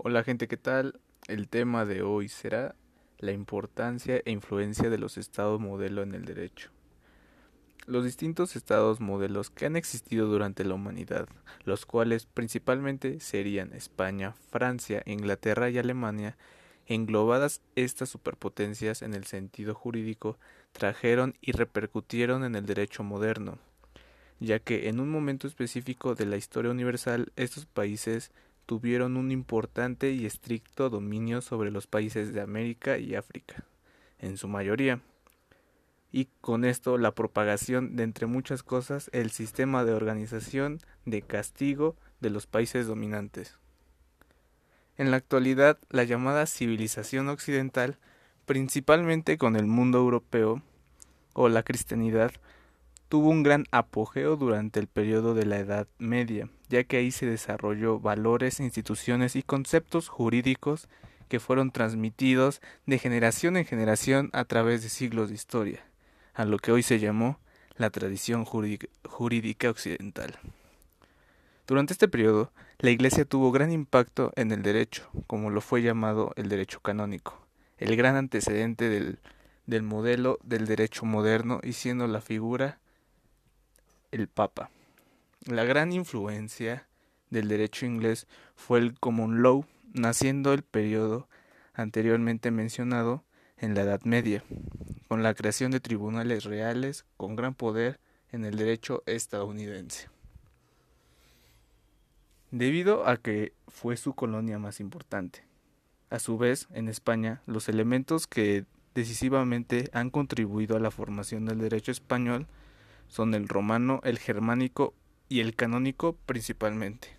Hola gente, ¿qué tal? El tema de hoy será la importancia e influencia de los estados modelo en el derecho. Los distintos estados modelos que han existido durante la humanidad, los cuales principalmente serían España, Francia, Inglaterra y Alemania, englobadas estas superpotencias en el sentido jurídico, trajeron y repercutieron en el derecho moderno, ya que en un momento específico de la historia universal estos países tuvieron un importante y estricto dominio sobre los países de América y África, en su mayoría, y con esto la propagación de entre muchas cosas el sistema de organización de castigo de los países dominantes. En la actualidad, la llamada civilización occidental, principalmente con el mundo europeo o la cristianidad, tuvo un gran apogeo durante el periodo de la Edad Media, ya que ahí se desarrolló valores, instituciones y conceptos jurídicos que fueron transmitidos de generación en generación a través de siglos de historia, a lo que hoy se llamó la tradición jurídica occidental. Durante este periodo, la Iglesia tuvo gran impacto en el derecho, como lo fue llamado el derecho canónico, el gran antecedente del, del modelo del derecho moderno y siendo la figura el Papa. La gran influencia del derecho inglés fue el common law, naciendo el periodo anteriormente mencionado en la Edad Media, con la creación de tribunales reales con gran poder en el derecho estadounidense. Debido a que fue su colonia más importante. A su vez, en España, los elementos que decisivamente han contribuido a la formación del derecho español son el romano, el germánico y el canónico principalmente.